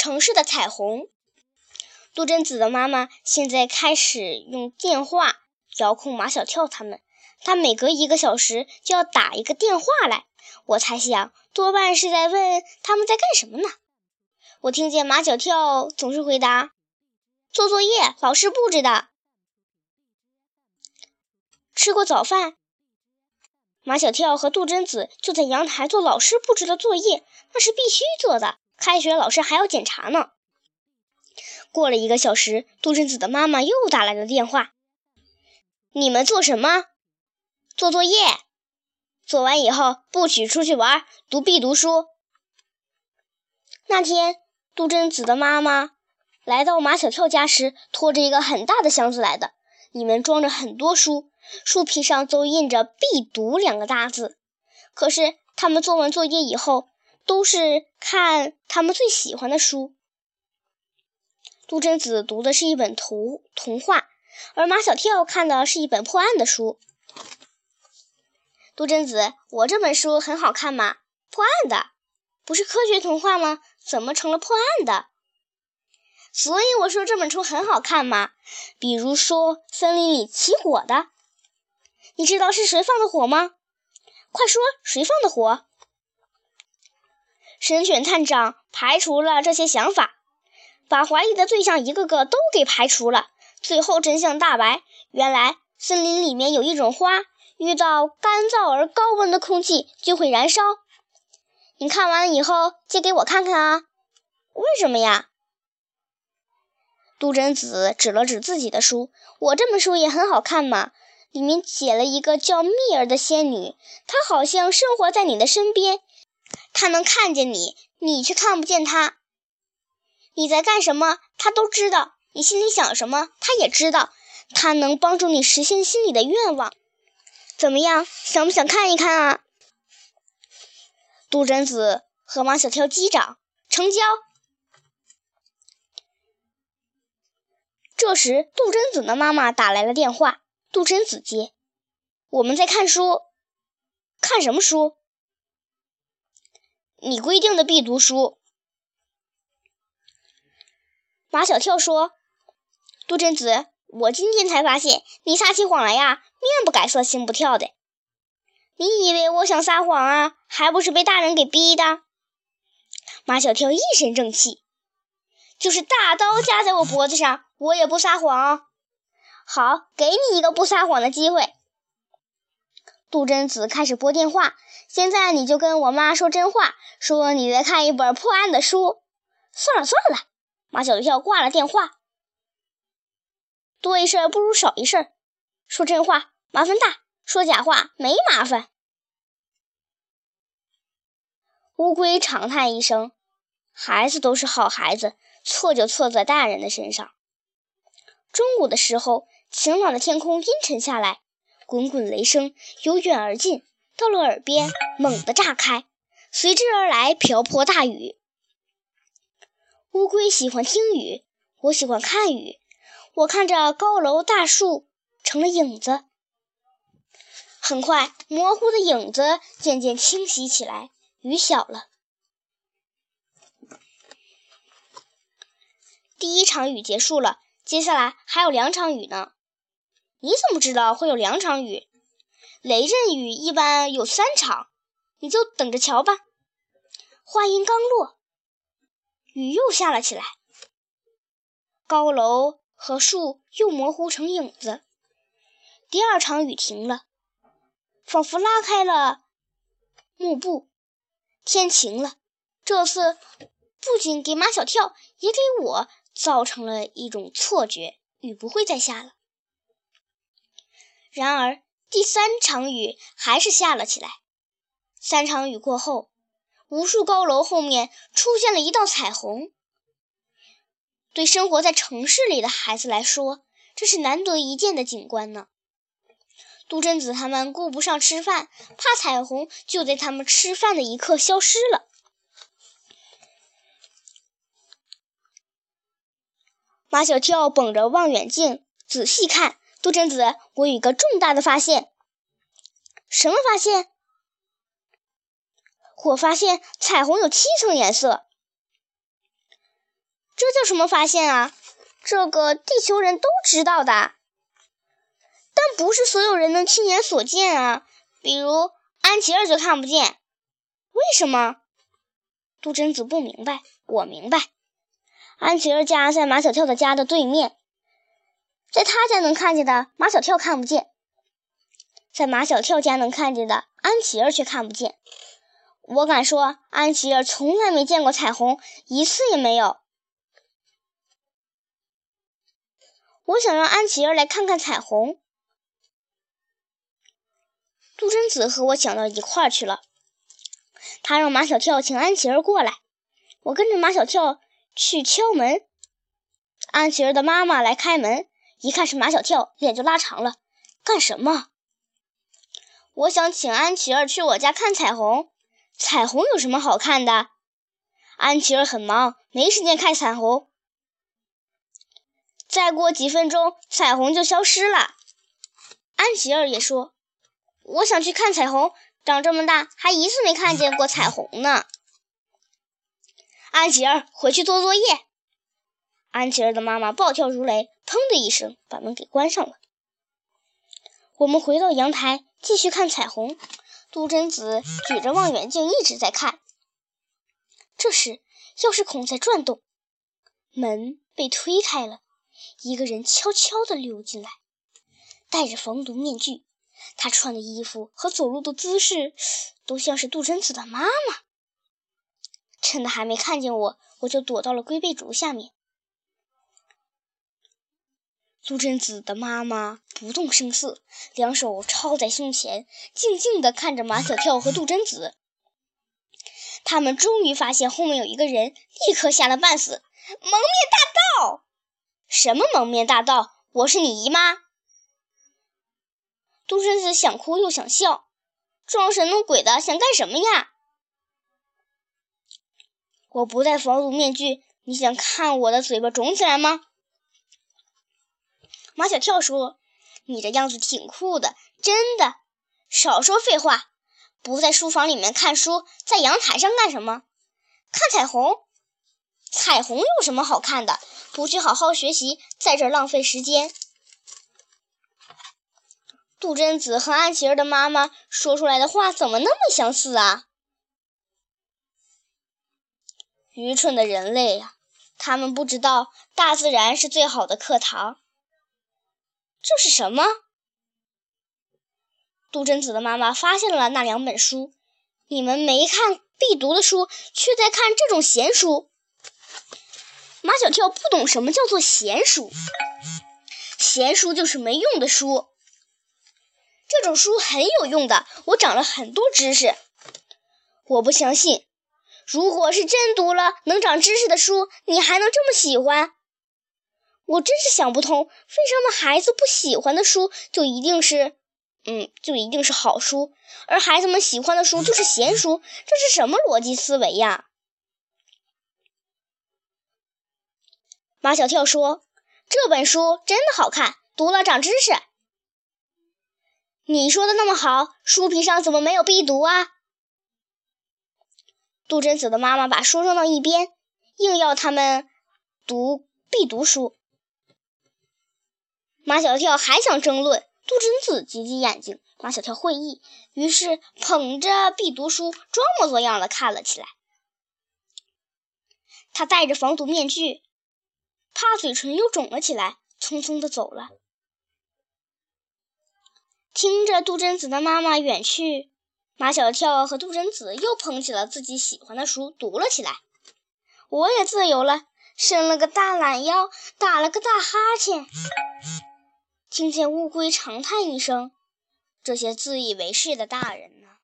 城市的彩虹。杜真子的妈妈现在开始用电话遥控马小跳他们，她每隔一个小时就要打一个电话来。我猜想，多半是在问他们在干什么呢。我听见马小跳总是回答：“做作业，老师布置的。”吃过早饭，马小跳和杜真子就在阳台做老师布置的作业，那是必须做的。开学老师还要检查呢。过了一个小时，杜真子的妈妈又打来了电话：“你们做什么？做作业。做完以后不许出去玩，读必读书。”那天，杜真子的妈妈来到马小跳家时，拖着一个很大的箱子来的，里面装着很多书，书皮上都印着“必读”两个大字。可是，他们做完作业以后，都是看他们最喜欢的书。杜真子读的是一本童童话，而马小跳看的是一本破案的书。杜真子，我这本书很好看吗？破案的，不是科学童话吗？怎么成了破案的？所以我说这本书很好看嘛。比如说森林里起火的，你知道是谁放的火吗？快说，谁放的火？神犬探长排除了这些想法。把怀疑的对象一个个都给排除了，最后真相大白。原来森林里面有一种花，遇到干燥而高温的空气就会燃烧。你看完了以后借给我看看啊？为什么呀？杜真子指了指自己的书：“我这本书也很好看嘛，里面写了一个叫蜜儿的仙女，她好像生活在你的身边，他能看见你，你却看不见他。”你在干什么？他都知道。你心里想什么？他也知道。他能帮助你实现心里的愿望。怎么样？想不想看一看啊？杜真子和马小跳击掌，成交。这时，杜真子的妈妈打来了电话。杜真子接：“我们在看书。看什么书？你规定的必读书。”马小跳说：“杜真子，我今天才发现你撒起谎来呀，面不改色心不跳的。你以为我想撒谎啊？还不是被大人给逼的。”马小跳一身正气，就是大刀架在我脖子上，我也不撒谎。好，给你一个不撒谎的机会。杜真子开始拨电话，现在你就跟我妈说真话，说你在看一本破案的书。算了算了。马小跳挂了电话，多一事不如少一事。说真话麻烦大，说假话没麻烦。乌龟长叹一声：“孩子都是好孩子，错就错在大人的身上。”中午的时候，晴朗的天空阴沉下来，滚滚雷声由远而近，到了耳边猛地炸开，随之而来瓢泼大雨。乌龟喜欢听雨，我喜欢看雨。我看着高楼大树成了影子，很快，模糊的影子渐渐清晰起来。雨小了，第一场雨结束了，接下来还有两场雨呢。你怎么知道会有两场雨？雷阵雨一般有三场，你就等着瞧吧。话音刚落。雨又下了起来，高楼和树又模糊成影子。第二场雨停了，仿佛拉开了幕布。天晴了，这次不仅给马小跳，也给我造成了一种错觉：雨不会再下了。然而，第三场雨还是下了起来。三场雨过后。无数高楼后面出现了一道彩虹。对生活在城市里的孩子来说，这是难得一见的景观呢。杜真子他们顾不上吃饭，怕彩虹就在他们吃饭的一刻消失了。马小跳捧着望远镜仔细看，杜真子，我有一个重大的发现。什么发现？我发现彩虹有七层颜色。这叫什么发现啊？这个地球人都知道的，但不是所有人能亲眼所见啊。比如安琪儿就看不见，为什么？杜真子不明白，我明白。安琪儿家在马小跳的家的对面，在他家能看见的马小跳看不见，在马小跳家能看见的安琪儿却看不见。我敢说，安琪儿从来没见过彩虹，一次也没有。我想让安琪儿来看看彩虹。杜真子和我想到一块儿去了，他让马小跳请安琪儿过来。我跟着马小跳去敲门，安琪儿的妈妈来开门，一看是马小跳，脸就拉长了。干什么？我想请安琪儿去我家看彩虹。彩虹有什么好看的？安琪儿很忙，没时间看彩虹。再过几分钟，彩虹就消失了。安琪儿也说：“我想去看彩虹，长这么大还一次没看见过彩虹呢。”安琪儿，回去做作业。安琪儿的妈妈暴跳如雷，砰的一声把门给关上了。我们回到阳台，继续看彩虹。杜真子举着望远镜一直在看。这时，钥匙孔在转动，门被推开了。一个人悄悄地溜进来，戴着防毒面具。他穿的衣服和走路的姿势，都像是杜真子的妈妈。趁他还没看见我，我就躲到了龟背竹下面。杜真子的妈妈不动声色，两手抄在胸前，静静地看着马小跳和杜真子。他们终于发现后面有一个人，立刻吓得半死。蒙面大盗！什么蒙面大盗？我是你姨妈。杜真子想哭又想笑，装神弄鬼的想干什么呀？我不戴防毒面具，你想看我的嘴巴肿起来吗？马小跳说：“你这样子挺酷的，真的。”少说废话，不在书房里面看书，在阳台上干什么？看彩虹。彩虹有什么好看的？不去好好学习，在这浪费时间。杜真子和安琪儿的妈妈说出来的话怎么那么相似啊？愚蠢的人类呀！他们不知道大自然是最好的课堂。这是什么？杜真子的妈妈发现了那两本书。你们没看必读的书，却在看这种闲书。马小跳不懂什么叫做闲书，闲书就是没用的书。这种书很有用的，我长了很多知识。我不相信，如果是真读了能长知识的书，你还能这么喜欢？我真是想不通，为什么孩子不喜欢的书就一定是，嗯，就一定是好书，而孩子们喜欢的书就是闲书？这是什么逻辑思维呀？马小跳说：“这本书真的好看，读了长知识。”你说的那么好，书皮上怎么没有必读啊？杜真子的妈妈把书扔到一边，硬要他们读必读书。马小跳还想争论，杜真子挤挤眼睛。马小跳会意，于是捧着必读书，装模作样的看了起来。他戴着防毒面具。怕嘴唇又肿了起来，匆匆的走了。听着杜真子的妈妈远去，马小跳和杜真子又捧起了自己喜欢的书，读了起来。我也自由了，伸了个大懒腰，打了个大哈欠。听见乌龟长叹一声：“这些自以为是的大人。”